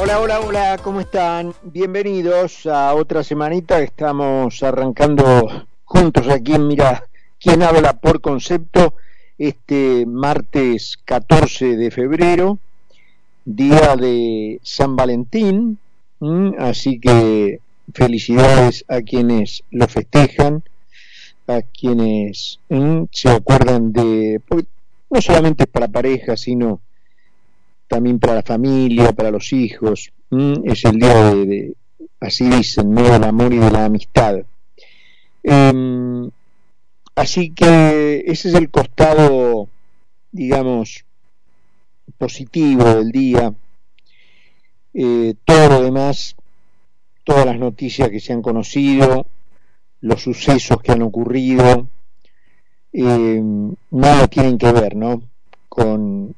Hola, hola, hola, ¿cómo están? Bienvenidos a otra semanita. Estamos arrancando juntos aquí en Mira, quién habla por concepto este martes 14 de febrero, día de San Valentín. Así que felicidades a quienes lo festejan, a quienes se acuerdan de, no solamente para pareja, sino también para la familia, para los hijos. Es el día de, así dicen, ¿no? del amor y de la amistad. Em, así que ese es el costado, digamos, positivo del día. Eh, todo lo demás, todas las noticias que se han conocido, los sucesos que han ocurrido, em, nada tienen que ver, ¿no? Con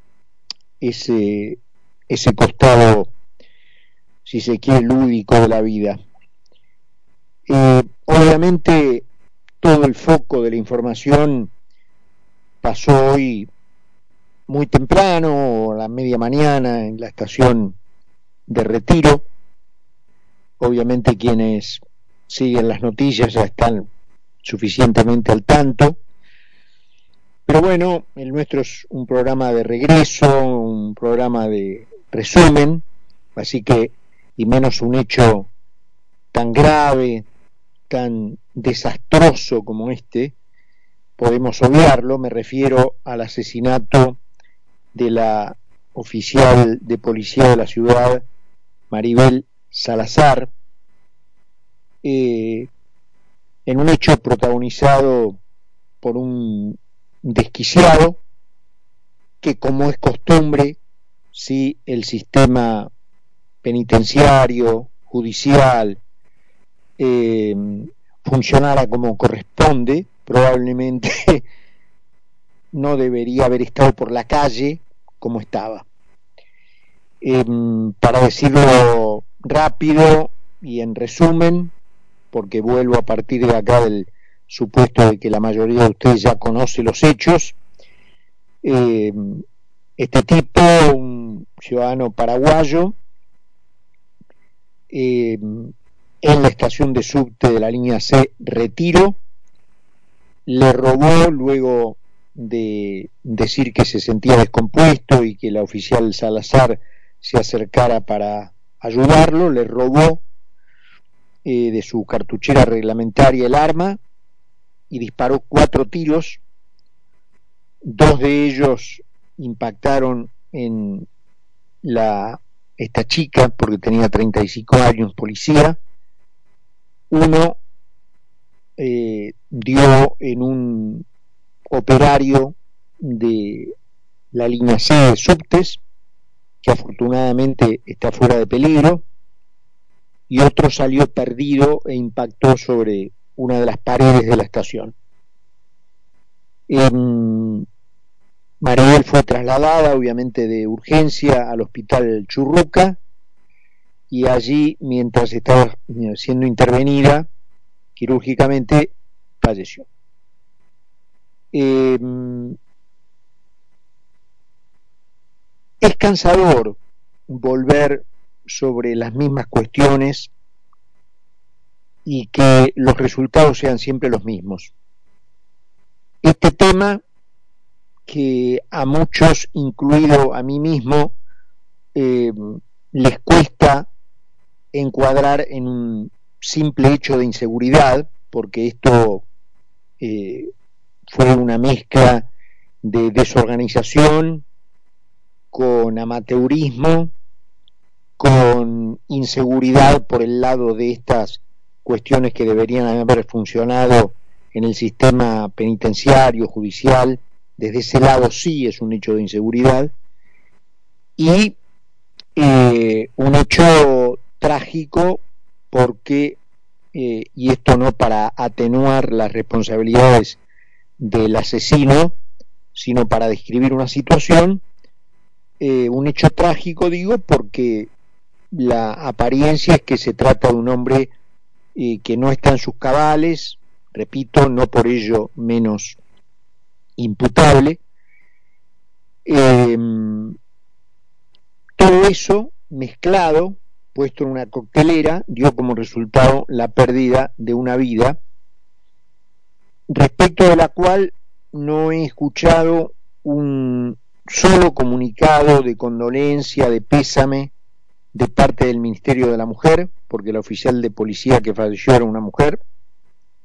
ese, ese costado, si se quiere, lúdico de la vida. Eh, obviamente todo el foco de la información pasó hoy muy temprano, a la media mañana, en la estación de retiro. Obviamente quienes siguen las noticias ya están suficientemente al tanto. Pero bueno, el nuestro es un programa de regreso, un programa de resumen, así que, y menos un hecho tan grave, tan desastroso como este, podemos obviarlo, me refiero al asesinato de la oficial de policía de la ciudad, Maribel Salazar, eh, en un hecho protagonizado por un desquiciado que como es costumbre, si el sistema penitenciario, judicial, eh, funcionara como corresponde, probablemente no debería haber estado por la calle como estaba. Em, para decirlo rápido y en resumen, porque vuelvo a partir de acá del supuesto de que la mayoría de ustedes ya conoce los hechos. Eh, este tipo, un ciudadano paraguayo, eh, en la estación de subte de la línea C Retiro, le robó luego de decir que se sentía descompuesto y que la oficial Salazar se acercara para ayudarlo, le robó eh, de su cartuchera reglamentaria el arma y disparó cuatro tiros, dos de ellos impactaron en la esta chica porque tenía 35 años policía, uno eh, dio en un operario de la línea C de subtes, que afortunadamente está fuera de peligro, y otro salió perdido e impactó sobre una de las paredes de la estación. Eh, fue trasladada, obviamente de urgencia, al hospital Churruca y allí, mientras estaba siendo intervenida quirúrgicamente, falleció. Em, es cansador volver sobre las mismas cuestiones y que los resultados sean siempre los mismos. Este tema que a muchos, incluido a mí mismo, eh, les cuesta encuadrar en un simple hecho de inseguridad, porque esto eh, fue una mezcla de desorganización con amateurismo, con inseguridad por el lado de estas cuestiones que deberían haber funcionado en el sistema penitenciario, judicial, desde ese lado sí es un hecho de inseguridad, y eh, un hecho trágico porque, eh, y esto no para atenuar las responsabilidades del asesino, sino para describir una situación, eh, un hecho trágico digo porque la apariencia es que se trata de un hombre que no está en sus cabales, repito, no por ello menos imputable. Em, todo eso mezclado, puesto en una coctelera, dio como resultado la pérdida de una vida, respecto de la cual no he escuchado un solo comunicado de condolencia, de pésame de parte del Ministerio de la Mujer, porque la oficial de policía que falleció era una mujer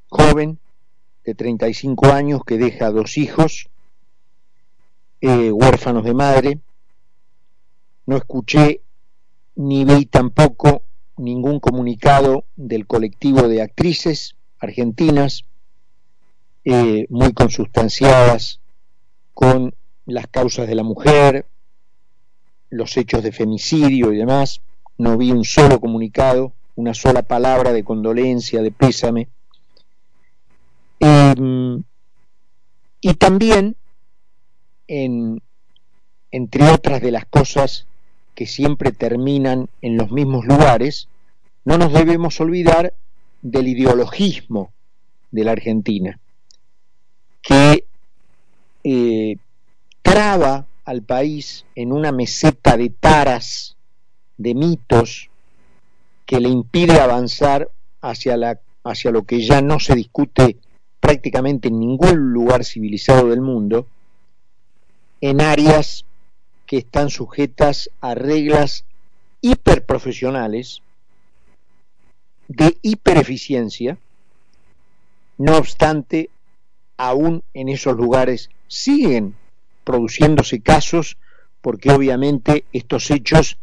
joven, de 35 años, que deja dos hijos, eh, huérfanos de madre. No escuché ni vi tampoco ningún comunicado del colectivo de actrices argentinas eh, muy consustanciadas con las causas de la mujer, los hechos de femicidio y demás. No vi un solo comunicado, una sola palabra de condolencia, de pésame. Em, y también, en, entre otras de las cosas que siempre terminan en los mismos lugares, no nos debemos olvidar del ideologismo de la Argentina, que eh, traba al país en una meseta de taras, de mitos, que le impide avanzar hacia, la, hacia lo que ya no se discute prácticamente en ningún lugar civilizado del mundo, en áreas que están sujetas a reglas hiperprofesionales, de hipereficiencia, no obstante, aún en esos lugares siguen produciéndose casos porque obviamente estos hechos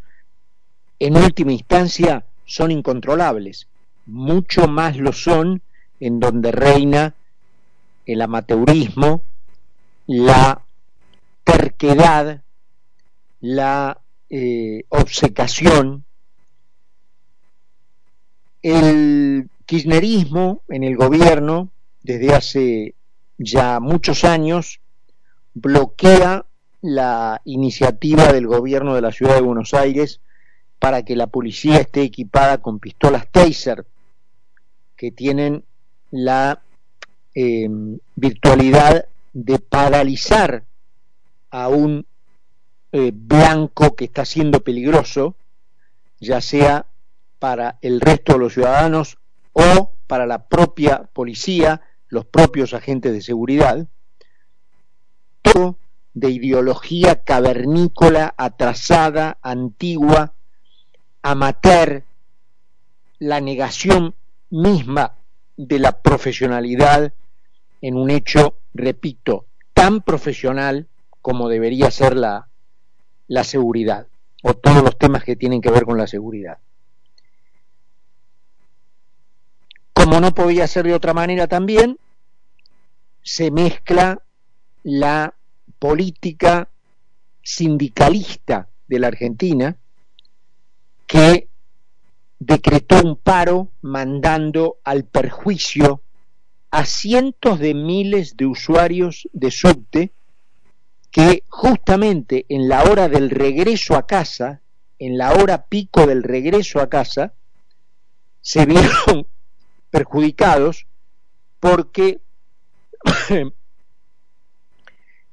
en última instancia son incontrolables. Mucho más lo son en donde reina el amateurismo, la terquedad, la eh, obsecación, el kirchnerismo en el gobierno desde hace ya muchos años bloquea la iniciativa del gobierno de la ciudad de Buenos Aires para que la policía esté equipada con pistolas taser que tienen la em, virtualidad de paralizar a un eh, blanco que está siendo peligroso, ya sea para el resto de los ciudadanos o para la propia policía, los propios agentes de seguridad, de ideología cavernícola, atrasada, antigua, amateur, la negación misma de la profesionalidad en un hecho, repito, tan profesional como debería ser la, la seguridad o todos los temas que tienen que ver con la seguridad. Como no podía ser de otra manera también, se mezcla la política sindicalista de la Argentina que decretó un paro mandando al perjuicio a cientos de miles de usuarios de subte que justamente en la hora del regreso a casa, en la hora pico del regreso a casa, se vieron perjudicados porque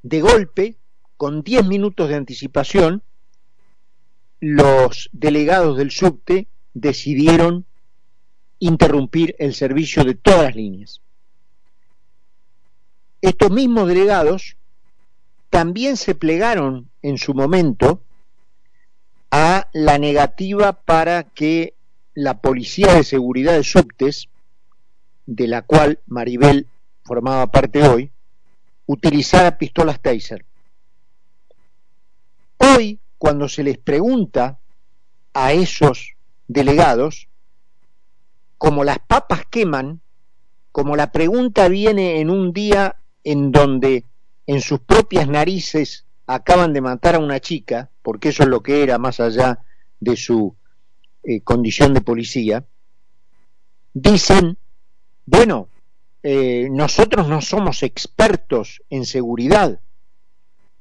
de golpe, con 10 minutos de anticipación, los delegados del subte decidieron interrumpir el servicio de todas las líneas. Estos mismos delegados también se plegaron en su momento a la negativa para que la Policía de Seguridad de Subtes, de la cual Maribel formaba parte hoy, utilizara pistolas taser. Hoy, cuando se les pregunta a esos delegados, como las papas queman, como la pregunta viene en un día en donde en sus propias narices acaban de matar a una chica, porque eso es lo que era más allá de su eh, condición de policía, dicen, bueno, eh, nosotros no somos expertos en seguridad,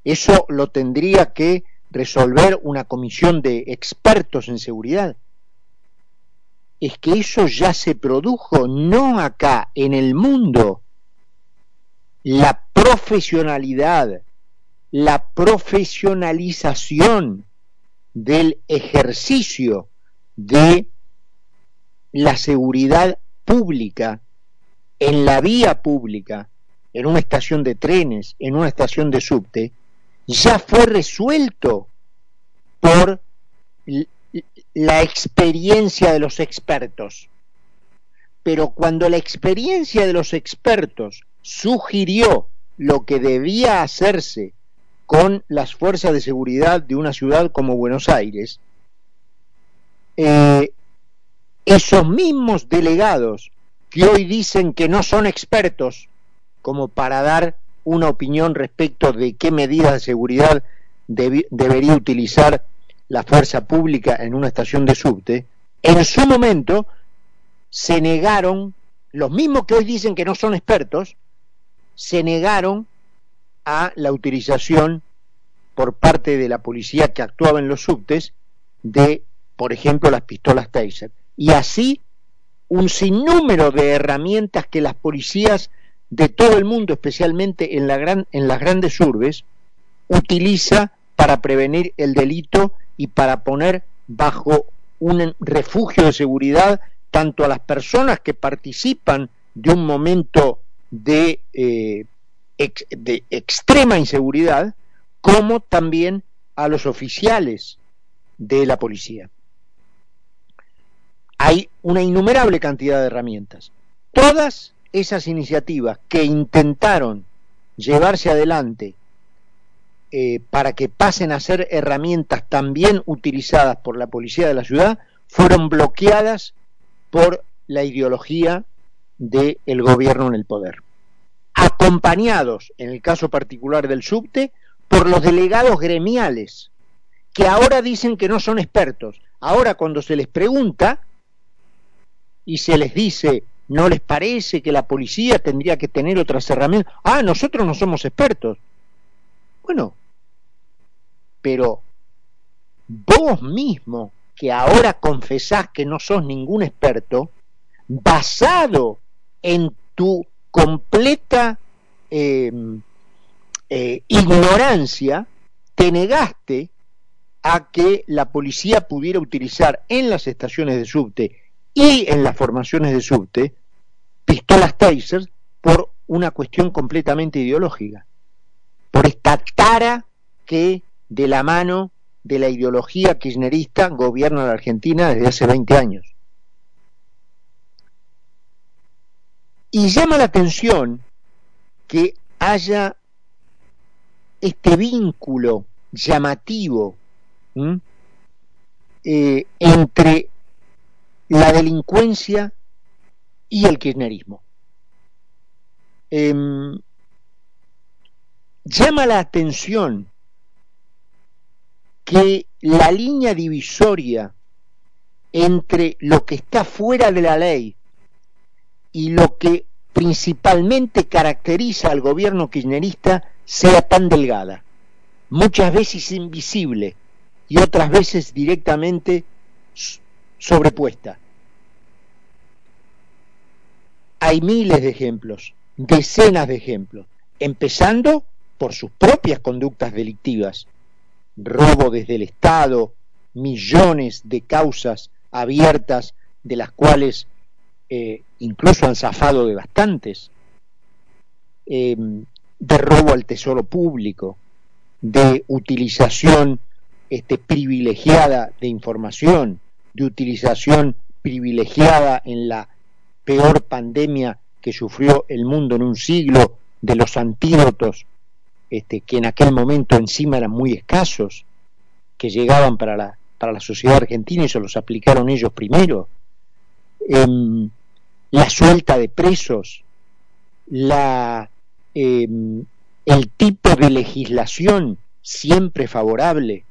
eso lo tendría que resolver una comisión de expertos en seguridad. Es que eso ya se produjo, no acá, en el mundo la profesionalidad, la profesionalización del ejercicio de la seguridad pública en la vía pública, en una estación de trenes, en una estación de subte, ya fue resuelto por la experiencia de los expertos. Pero cuando la experiencia de los expertos sugirió lo que debía hacerse con las fuerzas de seguridad de una ciudad como Buenos Aires, eh, esos mismos delegados que hoy dicen que no son expertos como para dar una opinión respecto de qué medidas de seguridad debería utilizar la fuerza pública en una estación de subte, en su momento se negaron, los mismos que hoy dicen que no son expertos, se negaron a la utilización por parte de la policía que actuaba en los subtes de, por ejemplo, las pistolas Taser. Y así un sinnúmero de herramientas que las policías de todo el mundo, especialmente en, la gran, en las grandes urbes, utiliza para prevenir el delito y para poner bajo un refugio de seguridad tanto a las personas que participan de un momento de, eh, de extrema inseguridad, como también a los oficiales de la policía. Una innumerable cantidad de herramientas. Todas esas iniciativas que intentaron llevarse adelante eh, para que pasen a ser herramientas también utilizadas por la policía de la ciudad, fueron bloqueadas por la ideología del gobierno en el poder. Acompañados, en el caso particular del subte, por los delegados gremiales, que ahora dicen que no son expertos. Ahora cuando se les pregunta y se les dice ¿No les parece que la policía tendría que tener otras herramientas? Ah, nosotros no somos expertos. Bueno, pero vos mismo, que ahora confesás que no sos ningún experto, basado en tu completa em, eh, ignorancia, te negaste a que la policía pudiera utilizar en las estaciones de subte y en las formaciones de subte pistolas Taser por una cuestión completamente ideológica, por esta tara que de la mano de la ideología kirchnerista gobierna la Argentina desde hace 20 años. Y llama la atención que haya este vínculo llamativo eh, entre la delincuencia y el kirchnerismo. Em, llama la atención que la línea divisoria entre lo que está fuera de la ley y lo que principalmente caracteriza al gobierno kirchnerista sea tan delgada, muchas veces invisible y otras veces directamente sobrepuesta. Hay miles de ejemplos, decenas de ejemplos, empezando por sus propias conductas delictivas, robo desde el Estado, millones de causas abiertas de las cuales eh, incluso han zafado de bastantes, em, de robo al tesoro público, de utilización este, privilegiada de información, de utilización privilegiada en la peor pandemia que sufrió el mundo en un siglo, de los antídotos este, que en aquel momento encima eran muy escasos, que llegaban para la, para la sociedad argentina y se los aplicaron ellos primero, em, la suelta de presos, la, em, el tipo de legislación siempre favorable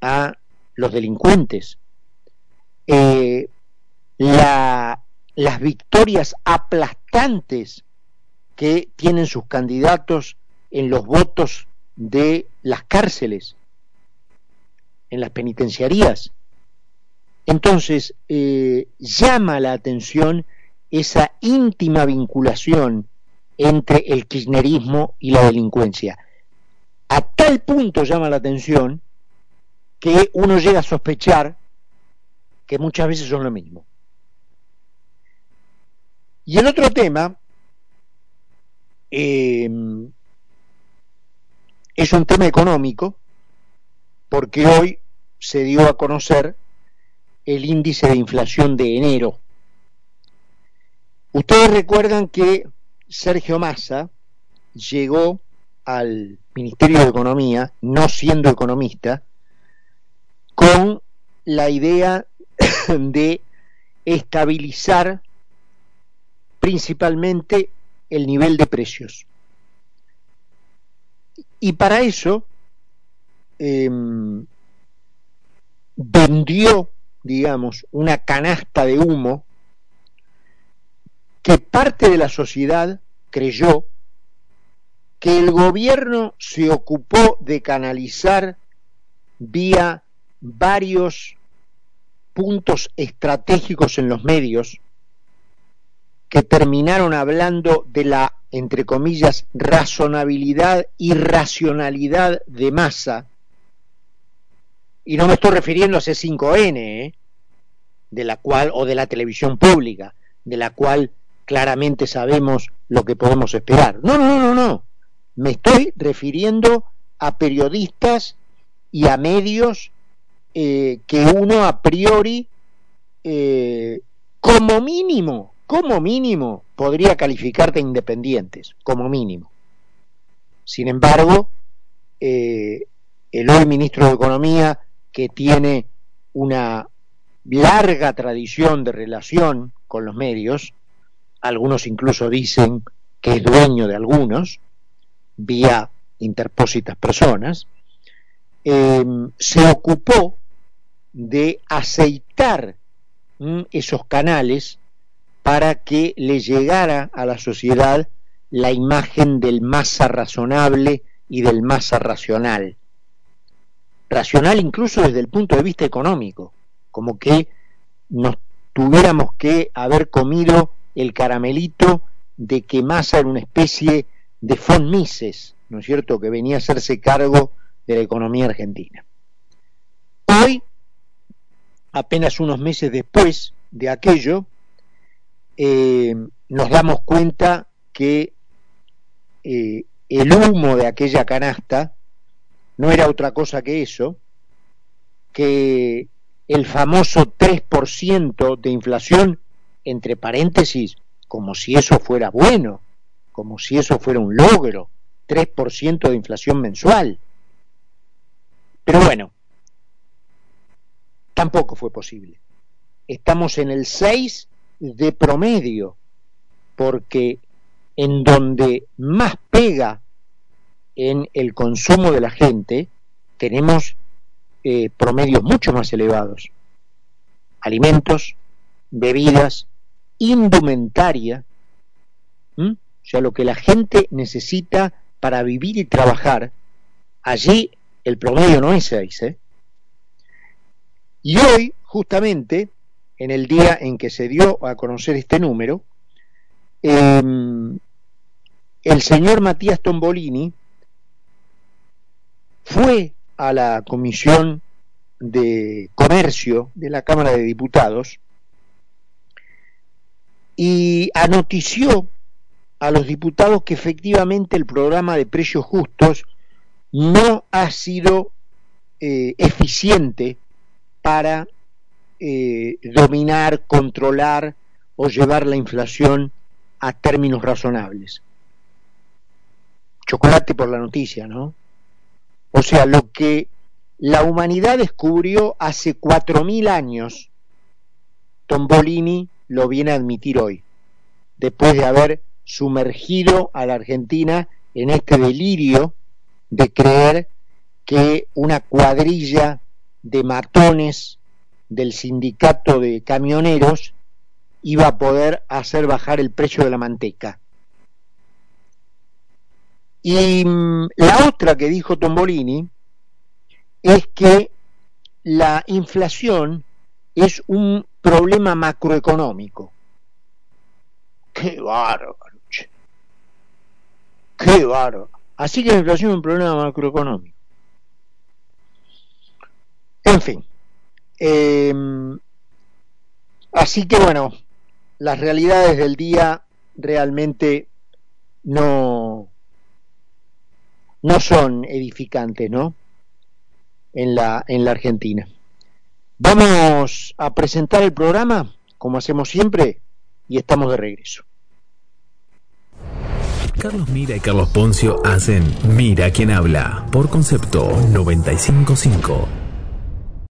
a los delincuentes, eh, la, las victorias aplastantes que tienen sus candidatos en los votos de las cárceles, en las penitenciarías. Entonces, eh, llama la atención esa íntima vinculación entre el kirchnerismo y la delincuencia. A tal punto llama la atención que uno llega a sospechar que muchas veces son lo mismo. Y el otro tema em, es un tema económico, porque hoy se dio a conocer el índice de inflación de enero. Ustedes recuerdan que Sergio Massa llegó al Ministerio de Economía, no siendo economista, con la idea de estabilizar principalmente el nivel de precios. Y para eso em, vendió, digamos, una canasta de humo que parte de la sociedad creyó que el gobierno se ocupó de canalizar vía varios puntos estratégicos en los medios que terminaron hablando de la, entre comillas, razonabilidad y racionalidad de masa. Y no me estoy refiriendo a C5N, ¿eh? de la cual, o de la televisión pública, de la cual claramente sabemos lo que podemos esperar. No, no, no, no. Me estoy refiriendo a periodistas y a medios eh, que uno a priori, eh, como mínimo, como mínimo, podría calificar de independientes, como mínimo. Sin embargo, eh, el hoy ministro de Economía, que tiene una larga tradición de relación con los medios, algunos incluso dicen que es dueño de algunos, vía interpósitas personas, se ocupó de aceitar esos canales para que le llegara a la sociedad la imagen del masa razonable y del masa racional. Racional incluso desde el punto de vista económico, como que nos tuviéramos que haber comido el caramelito de que Massa era una especie de von Mises, ¿no es cierto?, que venía a hacerse cargo de la economía argentina. Apenas unos meses después de aquello, eh, nos damos cuenta que eh, el humo de aquella canasta no era otra cosa que eso, que el famoso 3% de inflación, entre paréntesis, como si eso fuera bueno, como si eso fuera un logro, 3% de inflación mensual. Pero bueno, tampoco fue posible. Estamos en el 6 de promedio, porque en donde más pega en el consumo de la gente, tenemos eh, promedios mucho más elevados. Alimentos, bebidas, indumentaria, o sea, lo que la gente necesita para vivir y trabajar, allí el promedio no es 6, ¿eh? Y hoy, justamente, en el día en que se dio a conocer este número, em, el señor Matías Tombolini fue a la Comisión de Comercio de la Cámara de Diputados y anotició a los diputados que efectivamente el programa de precios justos no ha sido eh, eficiente para eh, dominar, controlar o llevar la inflación a términos razonables. Chocolate por la noticia, ¿no? O sea, lo que la humanidad descubrió hace cuatro mil años, Tombolini lo viene a admitir hoy, después de haber sumergido a la Argentina en este delirio de creer que una cuadrilla de matones del sindicato de camioneros iba a poder hacer bajar el precio de la manteca. Y mm, la otra que dijo Tombolini es que la inflación es un problema macroeconómico. ¡Qué bárbaro! ¡Qué bárbaro! Así que la inflación es un problema macroeconómico. En fin. Em, así que bueno, las realidades del día realmente no, no son edificantes, ¿no? En la, en la Argentina. Vamos a presentar el programa, como hacemos siempre, y estamos de regreso. Carlos Mira y Carlos Poncio hacen Mira quien habla por concepto 955.